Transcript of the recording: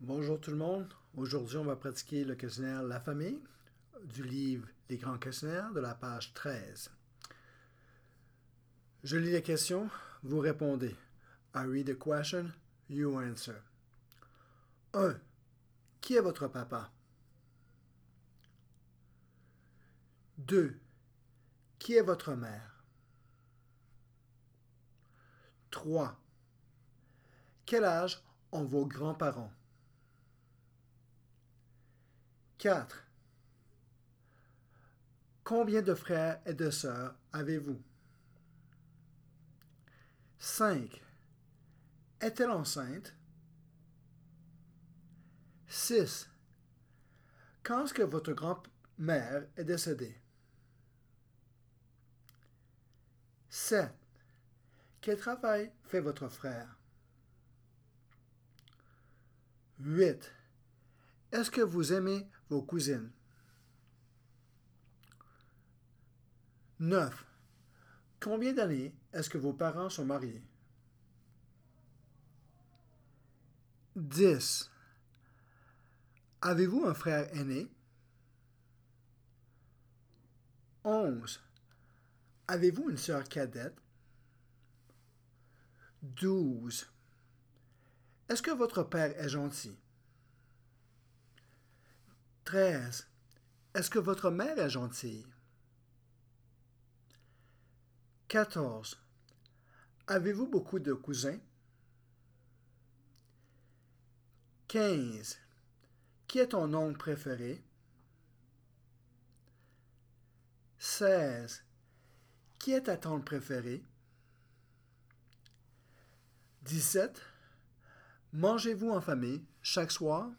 Bonjour tout le monde. Aujourd'hui, on va pratiquer le questionnaire La famille du livre Les grands questionnaires de la page 13. Je lis les questions, vous répondez. I read the question, you answer. 1. Qui est votre papa? 2. Qui est votre mère? 3. Quel âge ont vos grands-parents? 4. Combien de frères et de sœurs avez-vous? 5. Est-elle enceinte? 6. Quand est-ce que votre grand-mère est décédée? 7. Quel travail fait votre frère? 8. Est-ce que vous aimez vos cousines? 9. Combien d'années est-ce que vos parents sont mariés? 10. Avez-vous un frère aîné? 11. Avez-vous une sœur cadette? 12. Est-ce que votre père est gentil? 13. Est-ce que votre mère est gentille? 14. Avez-vous beaucoup de cousins? 15. Qui est ton oncle préféré? 16. Qui est ta tante préférée? 17. Mangez-vous en famille chaque soir?